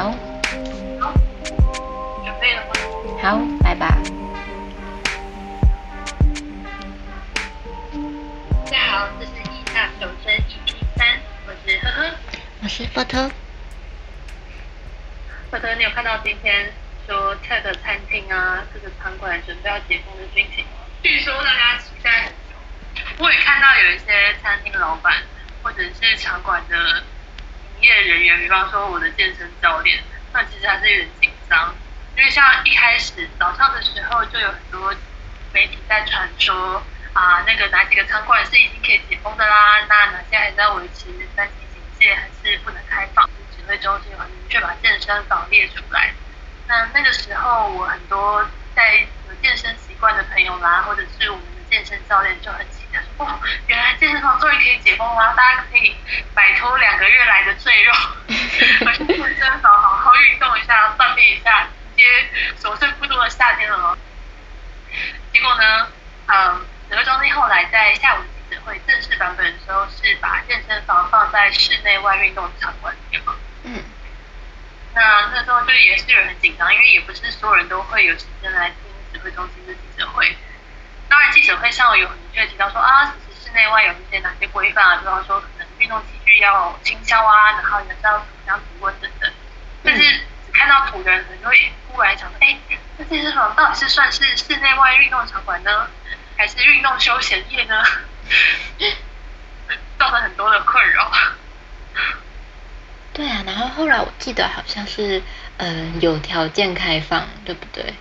好，好，准备了吗？好，来吧。大家好，这是艺大求生 EP 三，我是呵呵。我是赫特，你有看到今天说各个餐厅啊、各个餐馆准备要解封的讯息吗？据说大家期待很久，我也看到有一些餐厅老板或者是场馆的营业人员，比方说我的健身教练，那其实还是有点紧张，因为像一开始早上的时候就有很多媒体在传说啊，那个哪几个餐馆是已经可以解封的啦，那哪些还在维持三级警戒，还是不能开放？指挥中心有很明确把健身房列出来。那那个时候，我很多在有健身习惯的朋友啦，或者是我们健身教练就很期待说，哇，原来健身房终于可以解封了，大家可以摆脱两个月来的赘肉，而去健身房好好运动一下，锻炼一下，迎接所剩不多的夏天了哦。结果呢，嗯，指挥中心后来在下午记者会正式版本的时候，是把健身房放在室内外运动场馆里面嘛。嗯，那那时候就也是有人很紧张，因为也不是所有人都会有时间来听指挥中心的记者会。当然，记者会上有很明确提到说啊，室内外有一些哪些规范啊，比方说可能运动器具要清消啊，然后人是要怎么样体温等等。但是只看到土的人可能就会忽然想说，哎，那健身房到底是算是室内外运动场馆呢，还是运动休闲业呢？造成很多的困扰。对啊，然后后来我记得好像是，呃，有条件开放，对不对？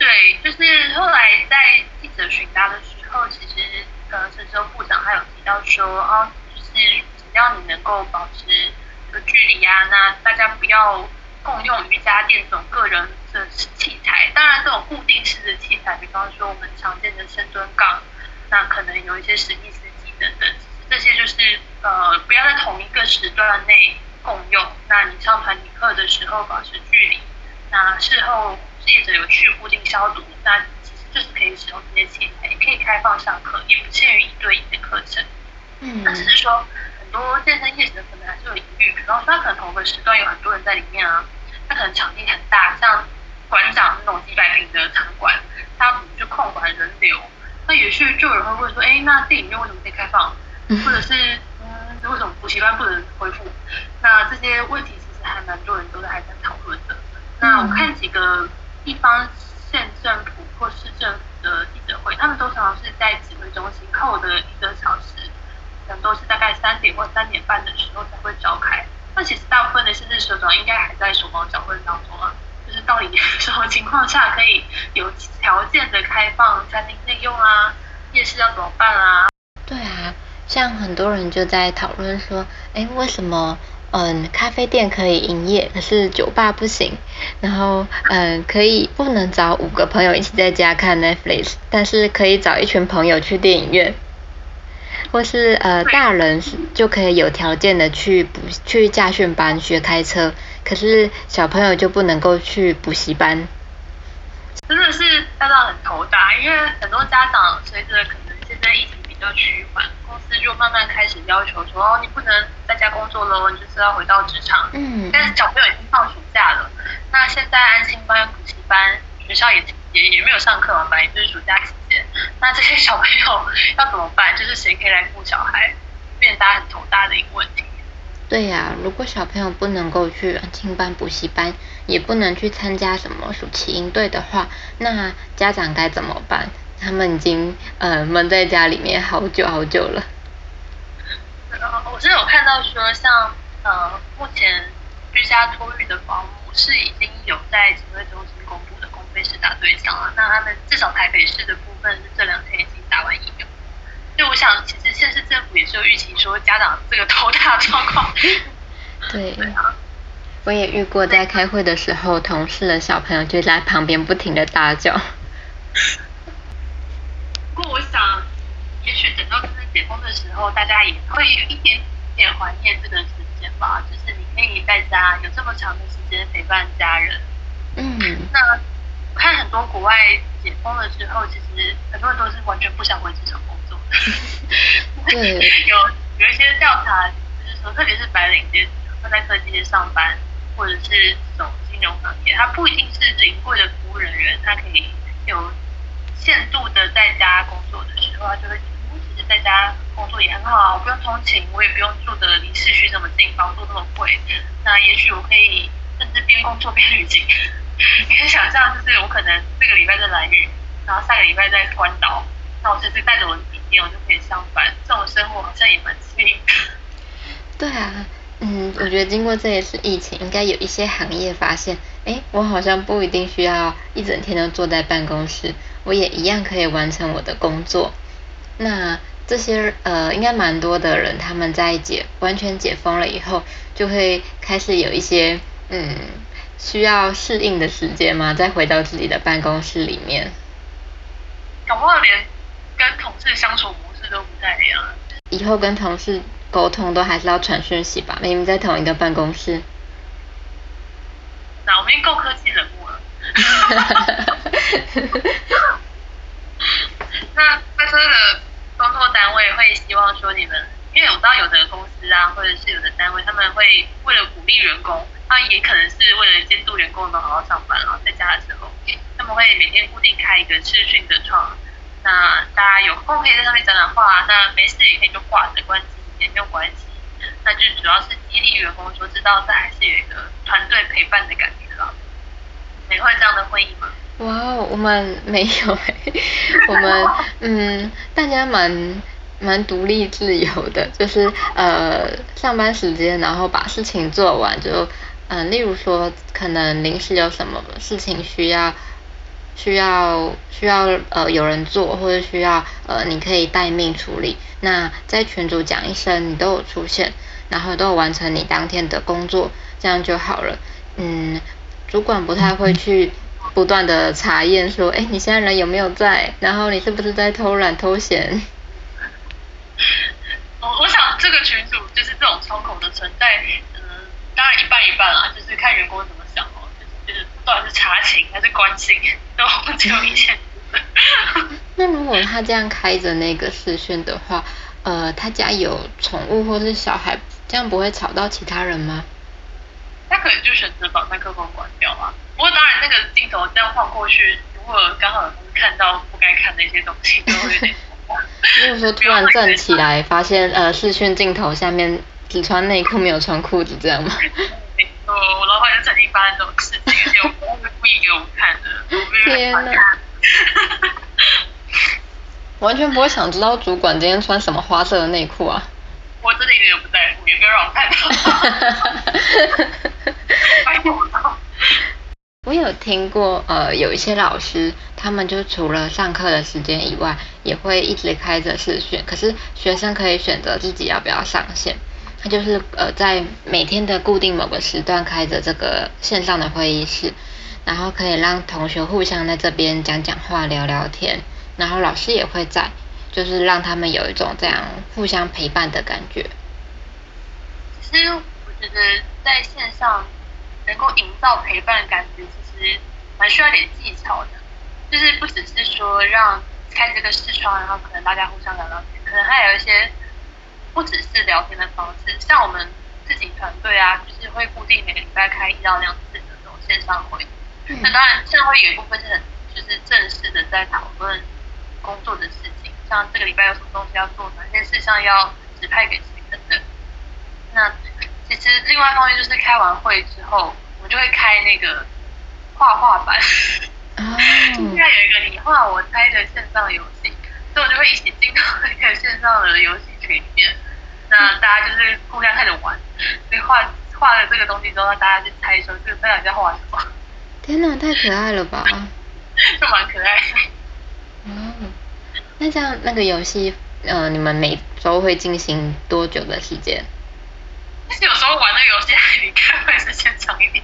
对，就是后来在记者询答的时候，其实呃，陈州部长还有提到说，哦，就是只要你能够保持这个距离啊，那大家不要共用瑜伽垫这种个人的器材。当然，这种固定式的器材，比方说我们常见的深蹲杠，那可能有一些史密斯机等等，这些就是呃，不要在同一个时段内共用。那你上团体课的时候保持距离，那事后。业者有去固定消毒，那其实就是可以使用这些器材，也可以开放上课，也不限于一对一的课程。嗯，那只是说很多健身业者可能还是有疑虑，比方说他可能同个时段有很多人在里面啊，他可能场地很大，像馆长那种几百平的场馆，他不去控管人流，那也许就有人会问说，哎，那电影院为什么可以开放？或者是嗯，为什么补习班不能恢复？那这些问题其实还蛮多人都在还在讨论的。那我看几个。地方县政府或市政府的记者会，他们都常是在指挥中心后的一个小时，可能都是大概三点或三点半的时候才会召开。那其实大部分的县市首长应该还在手忙脚乱当中啊，就是到底什么情况下可以有条件的开放餐厅内用啊？夜市要怎么办啊？对啊，像很多人就在讨论说，哎，为什么？嗯，咖啡店可以营业，可是酒吧不行。然后，嗯，可以不能找五个朋友一起在家看 Netflix，但是可以找一群朋友去电影院。或是呃，大人就可以有条件的去补去驾训班学开车，可是小朋友就不能够去补习班。真的是家长很头大，因为很多家长随着可能现在疫情。要趋缓，公司就慢慢开始要求说，哦，你不能在家工作喽，你就是要回到职场。嗯。但是小朋友已经放暑假了，那现在安心班、补习班，学校也也也没有上课嘛，反正就是暑假期间，那这些小朋友 要怎么办？就是谁可以来顾小孩，变大家很头大的一个问题。对呀，如果小朋友不能够去安心班、补习班，也不能去参加什么暑期营队的话，那家长该怎么办？他们已经呃闷在家里面好久好久了。呃，我是有看到说，像呃目前居家托育的保姆是已经有在指挥中心公布的公费施打对象了。那他们至少台北市的部分是这两天已经打完疫苗。所以我想，其实县市政府也是有预期说家长这个头大状况。对。我也遇过在开会的时候，同事的小朋友就在旁边不停的大叫。不过我想，也许等到真正解封的时候，大家也会有一点点怀念这段时间吧。就是你可以在家有这么长的时间陪伴家人。嗯。那我看很多国外解封了之后，其实很多人都是完全不想回职场工作。对。有有一些调查就是说，特别是白领阶层，会在科技业上班，或者是这种金融行业，他不一定是临柜的服务人员，他可以有限度的在家工作的时候，他就会觉得其实在家工作也很好啊，我不用通勤，我也不用住的离市区那么近，房租那么贵，那也许我可以甚至边工作边旅行。你可以想象，就是我可能这个礼拜在蓝屿，然后下个礼拜在关岛，那我直接带着我的笔电，我就可以上班。这种生活好像也蛮惬意。对啊，嗯，我觉得经过这一次疫情，应该有一些行业发现，哎，我好像不一定需要一整天都坐在办公室，我也一样可以完成我的工作。那这些呃，应该蛮多的人，他们在解完全解封了以后，就会开始有一些嗯。需要适应的时间嘛？再回到自己的办公室里面，搞不好连跟同事相处模式都不太一样。以后跟同事沟通都还是要传讯息吧？明明在同一个办公室。那我们已经够科技人物了。那开车的工作单位会希望说你们，因为我知道有的公司啊，或者是有的单位，他们会为了鼓励员工。他也可能是为了监督员工能好好上班，然后在家的时候，他们会每天固定开一个视讯的窗，那大家有空可以在上面讲讲话，那没事也可以就挂着关机也没有关系，那就主要是激励员工说知道这还是有一个团队陪伴的感觉了。没换这样的会议吗？哇哦，我们没有，我们嗯，大家蛮蛮独立自由的，就是呃上班时间，然后把事情做完就。嗯，例如说，可能临时有什么事情需要，需要需要呃有人做，或者需要呃你可以待命处理，那在群组讲一声，你都有出现，然后都有完成你当天的工作，这样就好了。嗯，主管不太会去不断的查验说，哎，你现在人有没有在？然后你是不是在偷懒偷闲？我我想这个群组就是这种窗口的存在。嗯当然一半一半啦，就是看员工怎么想哦，就是查寝还是关心，都只有一线。那如果他这样开着那个视讯的话，呃，他家有宠物或是小孩，这样不会吵到其他人吗？他可能就选择把麦克风关掉啊。不过当然那个镜头这样晃过去，如果刚好看到不该看的一些东西，就会有点。如果说突然站起来，发现呃视讯镜头下面。只穿内裤没有穿裤子，这样吗？呃，我老板就曾经发生这种事情，而且我不是故意给我们看的。天哪！完全不会想知道主管今天穿什么花色的内裤啊！我真的一点都不在乎，也没有让我看到。我有听过，呃，有一些老师，他们就除了上课的时间以外，也会一直开着视讯，可是学生可以选择自己要不要上线。他就是呃，在每天的固定某个时段开着这个线上的会议室，然后可以让同学互相在这边讲讲话、聊聊天，然后老师也会在，就是让他们有一种这样互相陪伴的感觉。其实我觉得在线上能够营造陪伴感觉，其实蛮需要点技巧的，就是不只是说让开这个视窗，然后可能大家互相聊聊天，可能还有一些。不只是聊天的方式，像我们自己团队啊，就是会固定每个礼拜开一到两次的这种线上会。那当然，线上会有一部分是很就是正式的在讨论工作的事情，像这个礼拜有什么东西要做，哪些事项要指派给谁等等。那其实另外一方面就是开完会之后，我们就会开那个画画版。啊。现在有一个你画我猜的线上游戏，所以我就会一起进到那个线上的游戏。里面，那大家就是互相开始玩，所以画画了这个东西之后，大家去猜说这个大家在画什么。天哪，太可爱了吧！就蛮可爱。哦，那这样那个游戏，呃，你们每周会进行多久的时间？其 实有时候玩那个游戏还比开会时间长一点，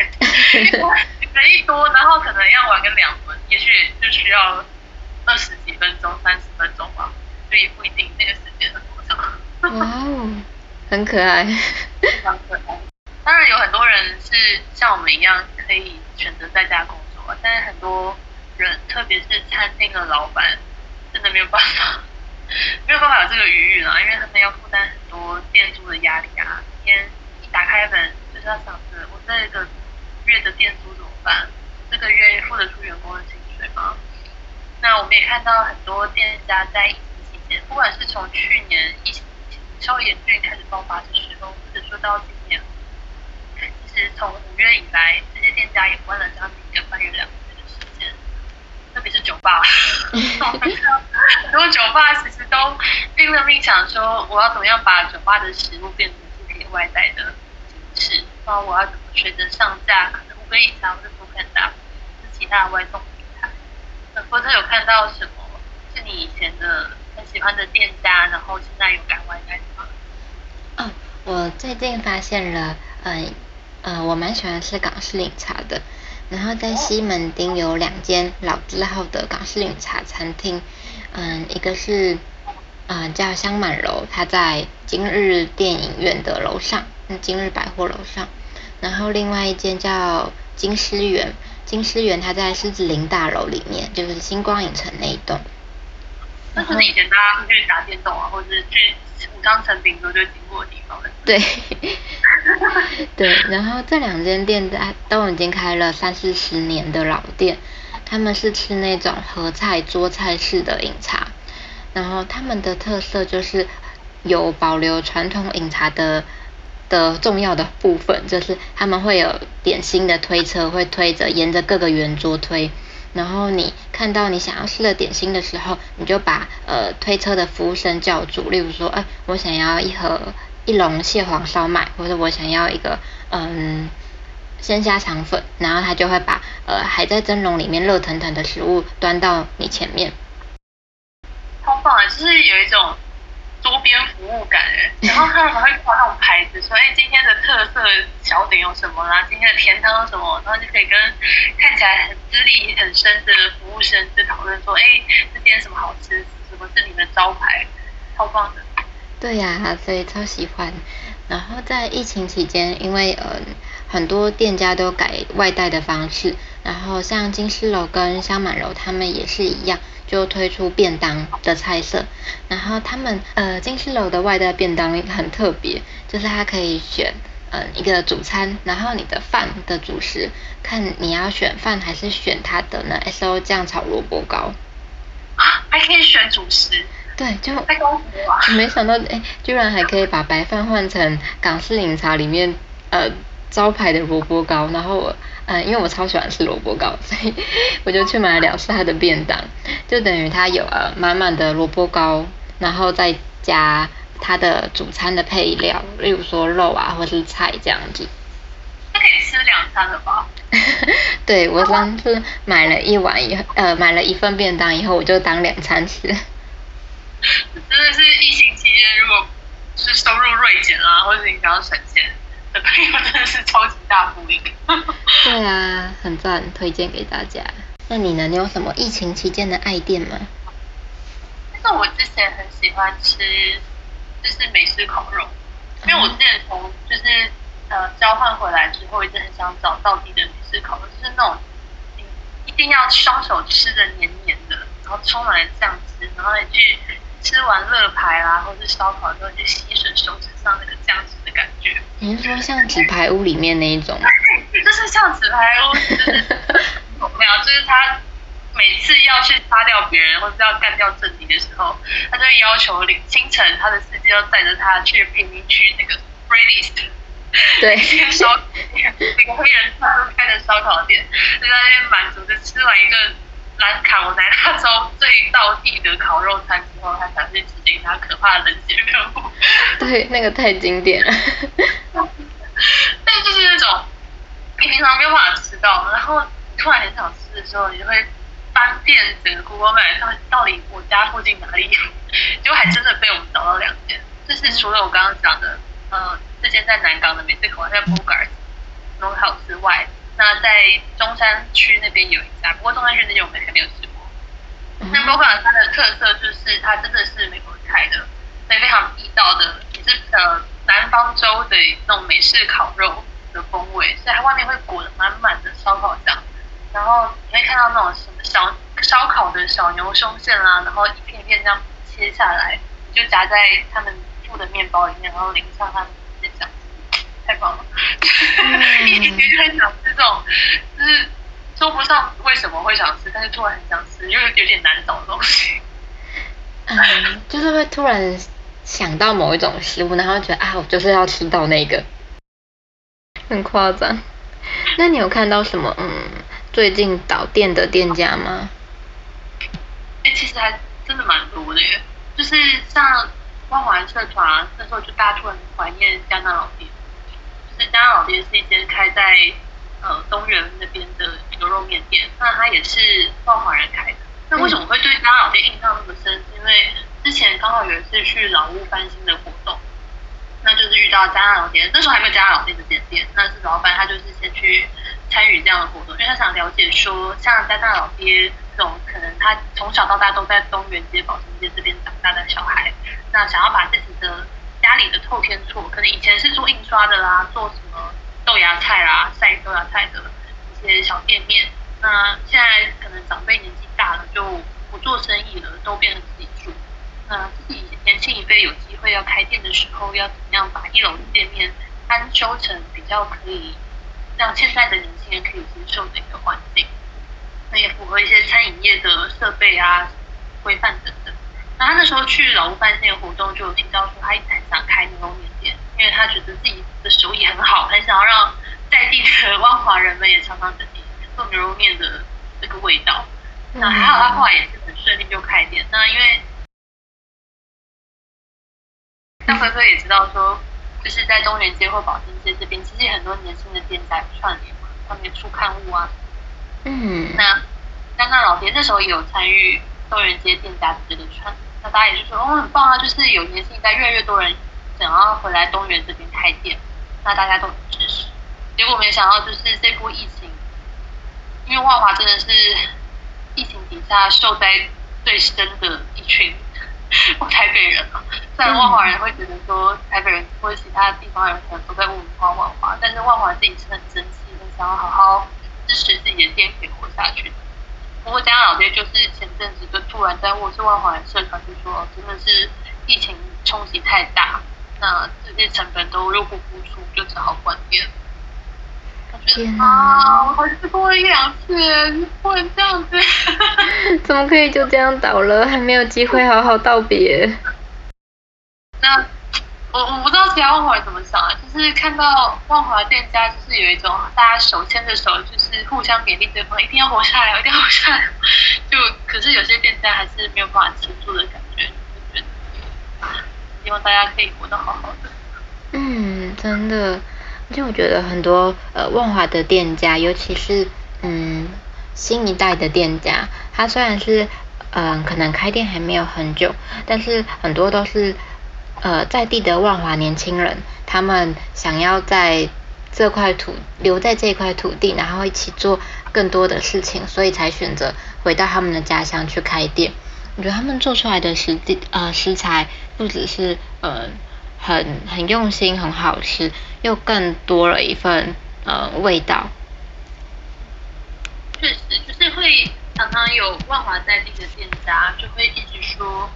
人一多，然后可能要玩个两轮，也许就需要二十几分钟、三十分钟吧，所以不一定那个时间。哇哦，很可爱，非常可爱。当然有很多人是像我们一样可以选择在家工作，但是很多人，特别是餐厅的老板，真的没有办法，没有办法有这个余裕啊，因为他们要负担很多店租的压力啊。天，一打开门就是要想着，我这个月的店租怎么办？这个月付得出员工的薪水吗？那我们也看到很多店家在。不管是从去年疫情稍微严峻开始爆发的时候，或者说到今年，其实从五月以来，这些店家也关了将近一个半月两个月的时间，特别是酒吧，很多酒吧其实都拼了命想说，我要怎么样把酒吧的食物变成是可以外带的形式，然后我要怎么随着上架，可能五个以上或者不更大，是其他的外送平台。或者有看到什么是你以前的喜欢的店家，然后现在有改外带吗？哦，我最近发现了，嗯嗯，我蛮喜欢吃港式饮茶的。然后在西门町有两间老字号的港式饮茶餐厅，嗯，一个是嗯叫香满楼，它在今日电影院的楼上，今日百货楼上。然后另外一间叫金狮园。金狮园，它在狮子林大楼里面，就是星光影城那一栋。那是以前大家去打电动啊，或者是去武昌成品时候就经过的地方。对，对。然后这两间店在都已经开了三四十年的老店，他们是吃那种合菜桌菜式的饮茶，然后他们的特色就是有保留传统饮茶的。的重要的部分就是他们会有点心的推车，会推着沿着各个圆桌推，然后你看到你想要吃的点心的时候，你就把呃推车的服务生叫住，例如说，哎，我想要一盒一笼蟹黄烧麦，或者我想要一个嗯鲜虾肠粉，然后他就会把呃还在蒸笼里面热腾腾的食物端到你前面。好棒啊！就是有一种。多边服务感哎，然后他们还会挂那种牌子，说哎今天的特色小点有什么啦，今天的甜汤什么，然后就可以跟看起来很资历很深的服务生就讨论说，哎这边什么好吃，什么是你们招牌，超棒的。对呀，所以超喜欢。然后在疫情期间，因为呃很多店家都改外带的方式，然后像金丝楼跟香满楼他们也是一样。就推出便当的菜色，然后他们呃金丝楼的外带便当很特别，就是它可以选呃一个主餐，然后你的饭的主食，看你要选饭还是选它的呢 S O 酱炒萝卜糕。啊，还可以选主食，对，就没想到哎，居然还可以把白饭换成港式饮茶里面呃招牌的萝卜糕，然后我。嗯，因为我超喜欢吃萝卜糕，所以我就去买了两次他的便当，就等于它有呃满满的萝卜糕，然后再加它的主餐的配料，例如说肉啊或是菜这样子。那可以吃两餐了吧？对，我上次买了一碗以后，呃，买了一份便当以后，我就当两餐吃。真的是疫情期间，如果是收入锐减啊，或者你想要省钱。朋友真的是超级大福音。对啊，很赞，推荐给大家。那你呢？你有什么疫情期间的爱店吗？那我之前很喜欢吃，就是美式烤肉，因为我之前从就是呃交换回来之后，一直很想找到底的美式烤肉，就是那种一定要双手吃的黏黏的，然后充满了酱汁，然后你去吃完乐牌啦，或是烧烤之后，就吸吮手指上那个酱汁的。感觉你是说像纸牌屋里面那一种？就是像纸牌屋，就是没有，就是他每次要去杀掉别人或者要干掉政敌的时候，他就会要求凌清晨他的司机要载着他去贫民区那个 e s 对，烧那个黑人他都开的烧烤店，就在那边满足的吃完一个。兰卡我在那州最到地的烤肉餐之后，他才去执行他可怕的人间任务。对，那个太经典了。但就是那种你平常没有办法吃到，然后突然很想吃的时候，你就会翻遍整个 Google Map 上到底我家附近哪里有，结果还真的被我们找到两间。就是除了我刚刚讲的，呃，这间在南港的美式烤在 Bogart House 之外。那在中山区那边有一家，不过中山区那间我们还没有吃过。那波克兰它的特色就是它真的是美国菜的，所以非常地道的，也是呃南方州的那种美式烤肉的风味，所以它外面会裹得满满的烧烤酱，然后你会看到那种什么小烧烤的小牛胸腺啦，然后一片一片这样切下来，就夹在他们附的面包里面，然后淋上他们的酱。太棒了！一直就很想吃这种，就是说不上为什么会想吃，但是突然很想吃，因为有点难找的东西。嗯，就是会突然想到某一种食物，然后觉得啊，我就是要吃到那个，很夸张。那你有看到什么嗯最近倒店的店家吗？哎，其实还真的蛮多的耶，就是像万华社团那时候，就大家突然怀念江南老店。就是江南老店是一间开在呃东园那边的牛肉面店，那它也是万华人开的。那为什么会对江南老店印象那么深？因为之前刚好有一次去老屋翻新的活动，那就是遇到江南老店，那时候还没有江南老店的店店，那是老板他就是先去参与这样的活动，因为他想了解说，像江南老爹这种可能他从小到大都在东园街、宝兴街这边长大的小孩，那想要把自己的家里的透天厝，可能以前是做印刷的啦，做什么豆芽菜啦、晒豆芽菜的一些小店面，那现在可能长辈年纪大了，就不做生意了，都变成自己住。那自己年轻一辈有机会要开店的时候，要怎么样把一楼的店面翻修成比较可以让现在的年轻人可以接受的一个环境？那也符合一些餐饮业的设备啊、规范等等。那他那时候去老屋饭店活动，就有听到说他一直很想开牛肉面，因为他觉得自己的手艺很好，很想要让在地的 万华人们也尝尝自己做牛肉面的这个味道。那还好，他后来也是很顺利就开店。那因为那辉哥也知道说，就是在东园街或保定街这边，其实很多年轻的店家串联嘛，上面出刊物啊。嗯。那那那老爹那时候也有参与东园街店家的这个串，那大家也就说哦很棒啊，就是有年轻一代越来越多人想要回来东园这边开店，那大家都很支持。结果没想到就是这波疫情，因为万华真的是疫情底下受灾最深的一群。台北人啊，虽然万华人会觉得说台北人或者其他地方人可能都在污名化万华，但是万华自己是很珍惜，很想要好好支持自己的店可以活下去的。不过江老爹就是前阵子就突然在我是万华人社团就说，真的是疫情冲击太大，那这些成本都入不敷出，就只好关店。天啊！我还吃过一两次，不能这样子。怎么可以就这样倒了？还没有机会好好道别。那我我不知道其他万华人怎么想啊，就是看到万华店家，就是有一种大家手牵着手，就是互相勉励对方，一定要活下来，一定要活下来。就可是有些店家还是没有办法持住的感觉，就觉得希望大家可以活得好好的。嗯，真的。就我觉得很多呃万华的店家，尤其是嗯新一代的店家，他虽然是嗯可能开店还没有很久，但是很多都是呃在地的万华年轻人，他们想要在这块土留在这块土地，然后一起做更多的事情，所以才选择回到他们的家乡去开店。我觉得他们做出来的食地呃食材不只是呃。很很用心，很好吃，又更多了一份呃味道。确实，就是会常常有万华在地的店家就会一直说，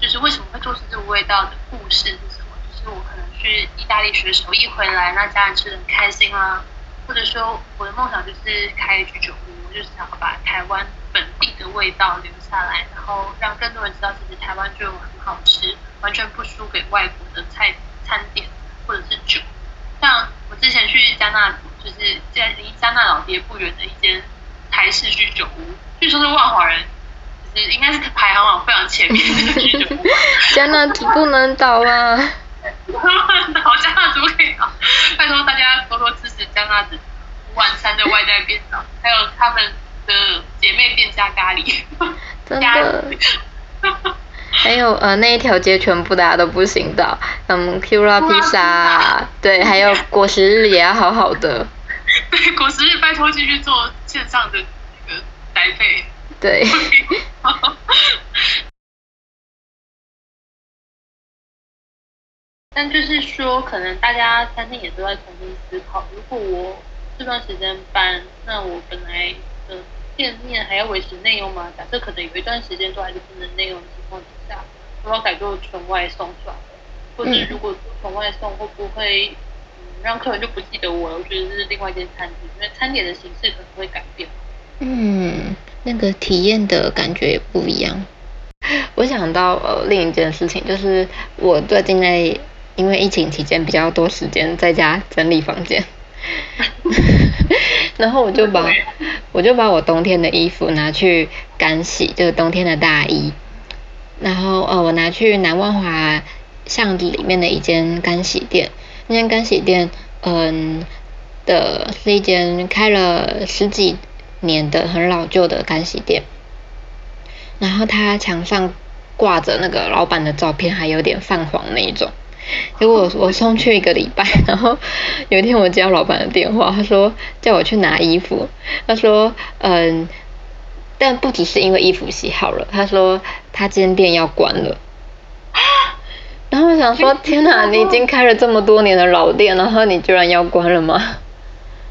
就是为什么会做出这个味道的故事是什么？就是我可能去意大利学手艺回来，那家人吃的很开心啦，或者说我的梦想就是开一居酒屋，就是想把台湾本地的味道留下来，然后让更多人知道其实台湾就很好吃。完全不输给外国的菜餐点或者是酒，像我之前去加纳，就是在离加纳老爹不远的一间台式居酒屋，据说是万华人，就是应该是排行榜非常前面的居酒屋。加纳族不能倒啊！倒加纳族可以倒，拜托大家多多支持加纳子晚餐的外带便当，还有他们的姐妹店加咖喱，真的。还有呃那一条街全部大家都不行的，嗯，Q 拉披萨，对，还有 果实日也要好好的。对，果实日拜托继续做线上的那个宅配。对。但就是说，可能大家餐厅也都在重新思考，如果我这段时间搬，那我本来的。店面还要维持内用吗？假设可能有一段时间都还是不能内用的情况底下，我要改做纯外送算了。或者如果纯外送会不会嗯让客人就不记得我了？我觉得是另外一间餐厅，因为餐点的形式可能会改变。嗯，那个体验的感觉也不一样。我想到呃另一件事情，就是我最近在因为疫情期间比较多时间在家整理房间，然后我就把我就把我冬天的衣服拿去干洗，就是冬天的大衣，然后呃我拿去南万华巷子里面的一间干洗店，那间干洗店嗯的是一间开了十几年的很老旧的干洗店。然后他墙上挂着那个老板的照片，还有点泛黄那一种。结果我我送去一个礼拜，然后有一天我接到老板的电话，他说叫我去拿衣服。他说嗯，但不只是因为衣服洗好了，他说他今天店要关了。然后我想说 天哪，你已经开了这么多年的老店，然后你居然要关了吗？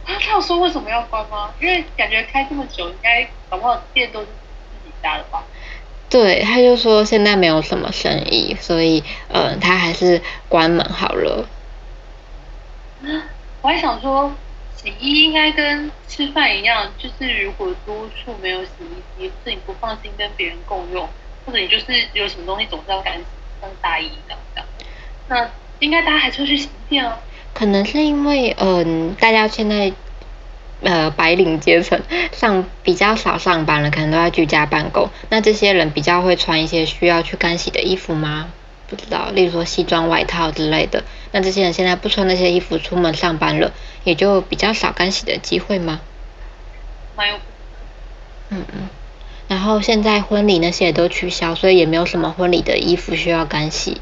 他他有说为什么要关吗？因为感觉开这么久，应该搞不好店都是自己家的吧。对，他就说现在没有什么生意，所以嗯，他还是关门好了。我还想说，洗衣应该跟吃饭一样，就是如果租处没有洗衣机，是你不放心跟别人共用，或者你就是有什么东西总是要干洗，像大衣这样。那应该大家还是会去洗衣店哦。可能是因为嗯，大家现在。呃，白领阶层上比较少上班了，可能都要居家办公。那这些人比较会穿一些需要去干洗的衣服吗？不知道，例如说西装外套之类的。那这些人现在不穿那些衣服出门上班了，也就比较少干洗的机会吗？没有。嗯嗯。然后现在婚礼那些也都取消，所以也没有什么婚礼的衣服需要干洗。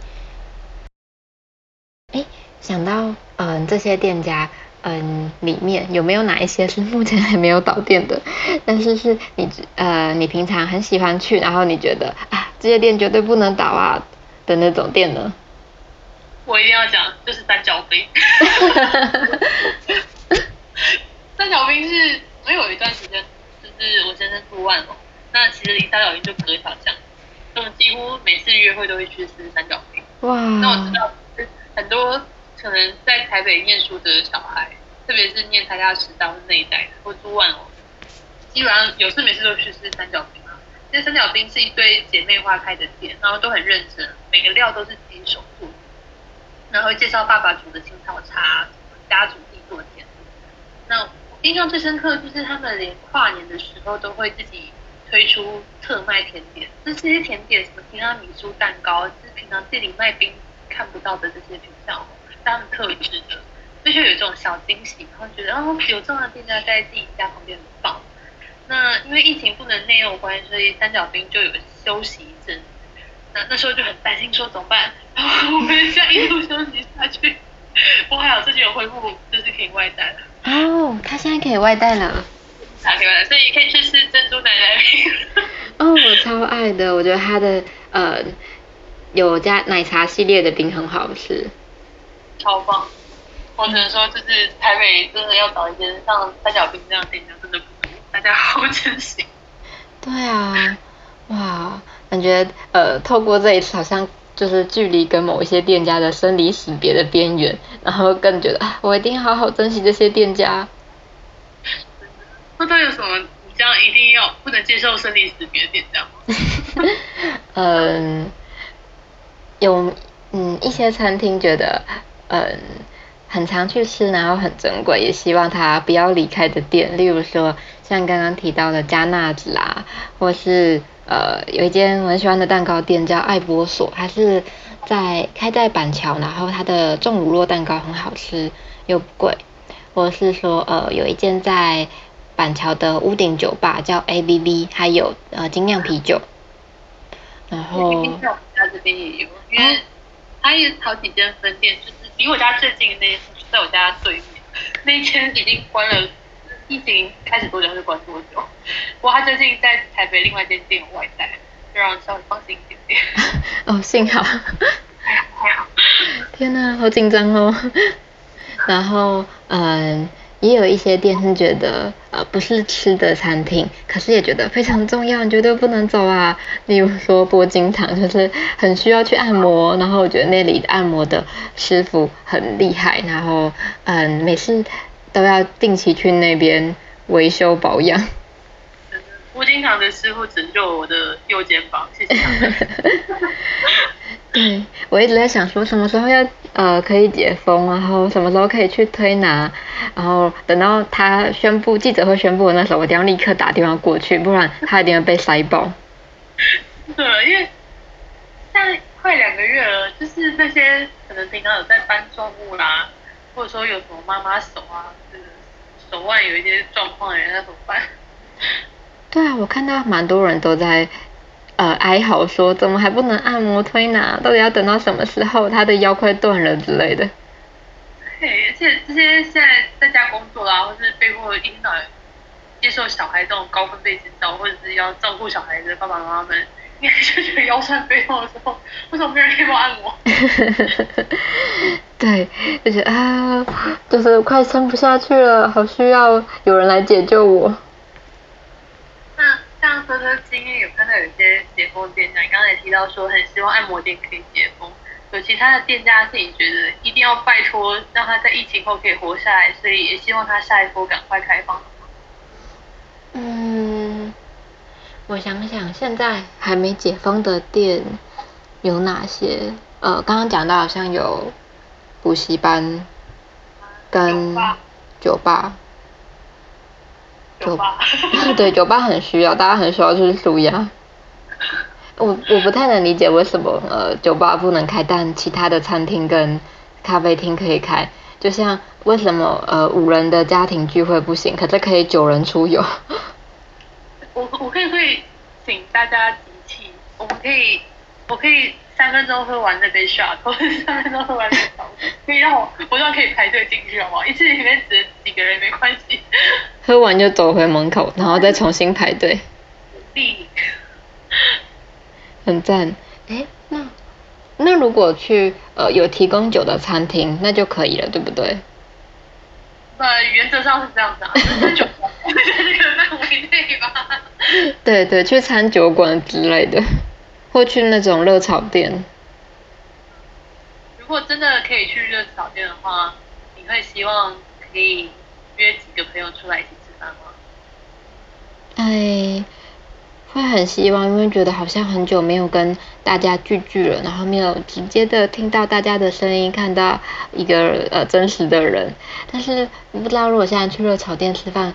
哎，想到嗯这些店家。嗯，里面有没有哪一些是目前还没有导电的？但是是你呃，你平常很喜欢去，然后你觉得啊，这些店绝对不能倒啊的那种店呢？我一定要讲，就是三角冰。三角冰是，我有一段时间就是我先生住万隆，那其实离三角冰就隔一条巷，我们几乎每次约会都会去吃三角冰。哇！那我知道很多。可能在台北念书的小孩，特别是念台大、师大那一代的，或住万隆，基本上有事没事都去吃三角冰啊。因为三角冰是一堆姐妹花开的店，然后都很认真，每个料都是自己手做，然后介绍爸爸煮的青草茶，家族自己做甜。那我印象最深刻的就是他们连跨年的时候都会自己推出特卖甜点，这些甜点什么提拉米苏蛋糕，是平常店里卖冰看不到的这些品相。他们特制的，所以就有这种小惊喜，然后觉得哦，有这样的店家在自己家旁边很棒。那因为疫情不能内用关系，所以三角冰就有休息一阵。那那时候就很担心，说怎么办？然后我们现在一路休息下去，我还好最近有恢复，就是可以外带了。哦，他现在可以外带了。他可以外带，所以可以去吃珍珠奶奶冰。哦，我超爱的，我觉得他的呃有加奶茶系列的冰很好吃。超棒！我只能说，就是台北真的要找一间像三角冰这样店家，真的不多，大家好珍惜。对啊，哇，感觉呃，透过这一次，好像就是距离跟某一些店家的生离死别的边缘，然后更觉得啊，我一定要好好珍惜这些店家。那他有什么？你这样一定要不能接受生离死别的店家吗？嗯，有嗯一些餐厅觉得。嗯，很常去吃，然后很珍贵，也希望他不要离开的店，例如说像刚刚提到的加纳子啊，或是呃有一间我很喜欢的蛋糕店叫爱波索，它是在开在板桥，然后它的重乳酪蛋糕很好吃又不贵，或是说呃有一间在板桥的屋顶酒吧叫 A B B，还有呃精酿啤酒，然后在我家这边也有，因为它有好几间分店，离我家最近的那间就在我家对面，那一间已经关了，疫情开始多久就关多久。不过他最近在台北另外一间店有外带，就让稍微放心一点点。哦，幸好。还好。天哪，好紧张哦。然后，嗯。也有一些店是觉得，呃，不是吃的餐厅，可是也觉得非常重要，你绝对不能走啊。例如说波金堂，就是很需要去按摩，然后我觉得那里按摩的师傅很厉害，然后嗯，每次都要定期去那边维修保养。经常的师傅拯救我的右肩膀，谢谢他。对，我一直在想说什么时候要呃可以解封，然后什么时候可以去推拿，然后等到他宣布记者会宣布的那时候，我一定要立刻打电话过去，不然他一定会被塞爆。对，因为现在快两个月了，就是那些可能平常有在搬重物啦，或者说有什么妈妈手啊，这个手腕有一些状况的人，那怎么办？对啊，我看到蛮多人都在呃哀嚎说，怎么还不能按摩推拿？到底要等到什么时候？他的腰快断了之类的。对，而且这些现在在家工作啦，或是被迫引导接受小孩这种高分贝指导，或者是要照顾小孩的爸爸妈妈们，应该就觉得腰酸背痛的时候，为什么没人可以帮我按摩？对，就是啊，就是快撑不下去了，好需要有人来解救我。那像说说今天有看到有些解封店家，你刚才也提到说很希望按摩店可以解封，有其他的店家自己觉得一定要拜托让他在疫情后可以活下来，所以也希望他下一波赶快开放。嗯，我想想，现在还没解封的店有哪些？呃，刚刚讲到好像有补习班跟酒吧。酒吧。对，酒吧很需要，大家很需要去舒压。我我不太能理解为什么呃酒吧不能开，但其他的餐厅跟咖啡厅可以开。就像为什么呃五人的家庭聚会不行，可是可以九人出游？我我可以可以请大家集气，我们可以我可以三分钟喝完那杯 shot，或者三分钟喝完那杯可以让我我这样可以排队进去好不好？一次里面只几个人没关系。喝完就走回门口，然后再重新排队。力。很赞，哎，那那如果去呃有提供酒的餐厅，那就可以了，对不对？呃，原则上是这样子啊，酒在这个范围内吧。对对，去餐酒馆之类的，或去那种热炒店。如果真的可以去热炒店的话，你会希望可以约几个朋友出来一起吃饭吗？哎。会很希望，因为觉得好像很久没有跟大家聚聚了，然后没有直接的听到大家的声音，看到一个呃真实的人。但是不知道如果现在去热炒店吃饭，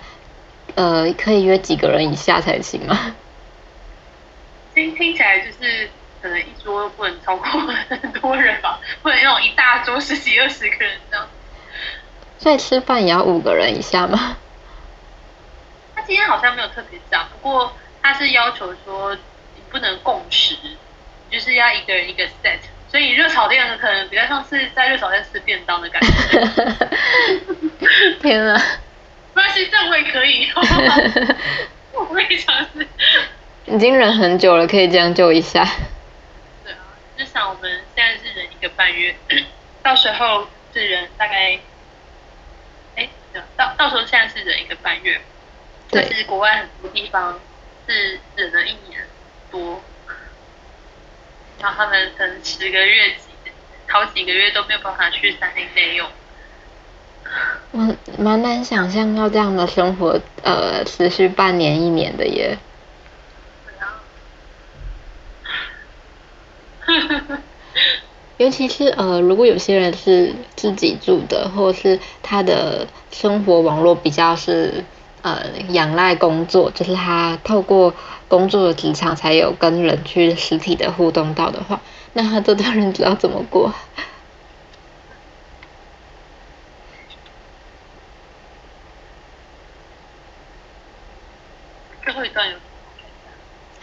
呃，可以约几个人以下才行吗？听听起来就是可能一桌不能超过很多人吧，不能那种一大桌十几二十个人这样。所以吃饭也要五个人以下吗？他今天好像没有特别讲，不过。他是要求说你不能共食，就是要一个人一个 set，所以热炒店可能比较像是在热炒店吃便当的感觉。天啊！没关系，这样我也可以。我可以尝试。已经忍很久了，可以将就一下。对啊，至少我们现在是忍一个半月，到时候是忍大概，哎，到到时候现在是忍一个半月，但是国外很多地方。是忍了一年多，然后他们等十个月几好几个月都没有办法去山林内用。我蛮难想象要这样的生活，呃，持续半年一年的耶。尤其是呃，如果有些人是自己住的，或是他的生活网络比较是。呃，仰赖工作，就是他透过工作的职场才有跟人去实体的互动到的话，那他这段日子要怎么过？最后一段有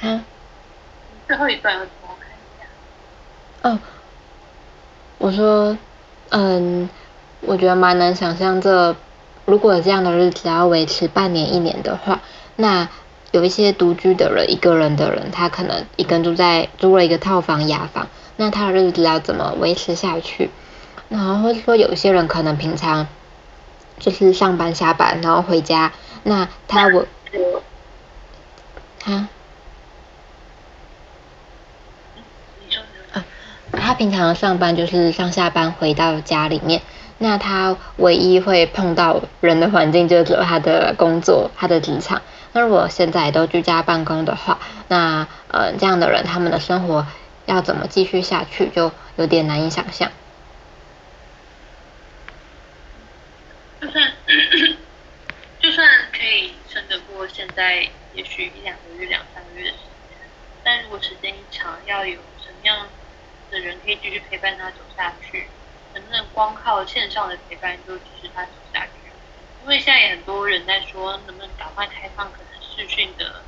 啊？最后一段有什么？我看一下。哦，我说，嗯，我觉得蛮难想象这。如果这样的日子要维持半年一年的话，那有一些独居的人，一个人的人，他可能一个人住在租了一个套房雅房，那他的日子要怎么维持下去？然后或者说有一些人可能平常就是上班下班，然后回家，那他我啊，他平常上班就是上下班回到家里面，那他唯一会碰到人的环境就只有他的工作、他的职场。那如果现在都居家办公的话，那呃这样的人他们的生活要怎么继续下去，就有点难以想象。就算就算可以撑得过现在，也许一两个月、两三个月的时间，但如果时间一长，要有什么样的人可以继续陪伴他走下去？能不能光靠线上的陪伴就支持他走下去？因为现在也很多人在说，能不能赶快开放可能视讯的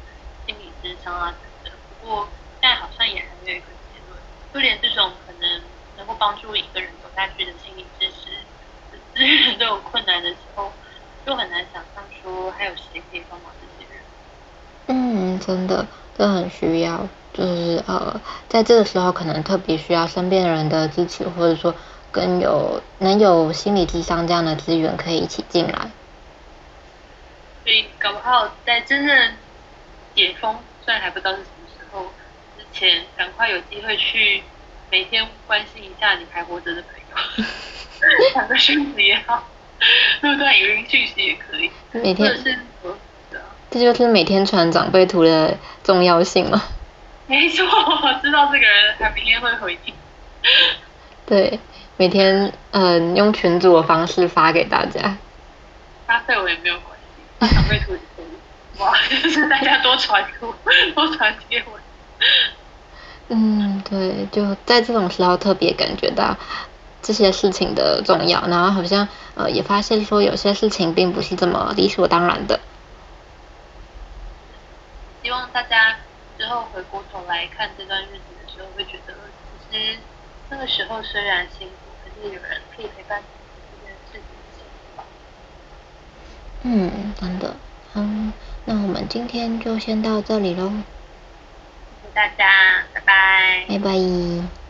心理咨商啊等等。不过现在好像也还没有一个结论。就连这种可能能够帮助一个人走下去的心理支持资源都有困难的时候，就很难想象说还有谁可以帮忙这些人。嗯，真的，这很需要，就是呃，在这个时候可能特别需要身边人的支持，或者说更有能有心理智商这样的资源可以一起进来。所以搞不好在真正解封，虽然还不知道是什么时候之前，赶快有机会去每天关心一下你还活着的朋友，传个讯息也好，录段语音讯息也可以。每天是，这就是每天传长辈图的重要性吗。没错，我知道这个人他明天会回你。对，每天嗯用群组的方式发给大家。发废我也没有关。长辈图也可以，哇，就是大家多传图，多传贴文。嗯，对，就在这种时候特别感觉到这些事情的重要，然后好像呃也发现说有些事情并不是这么理所当然的。希望大家之后回过头来看这段日子的时候，会觉得其实那个时候虽然辛是有人可以陪伴。嗯，真的，嗯，那我们今天就先到这里喽。谢谢大家，拜拜。拜拜。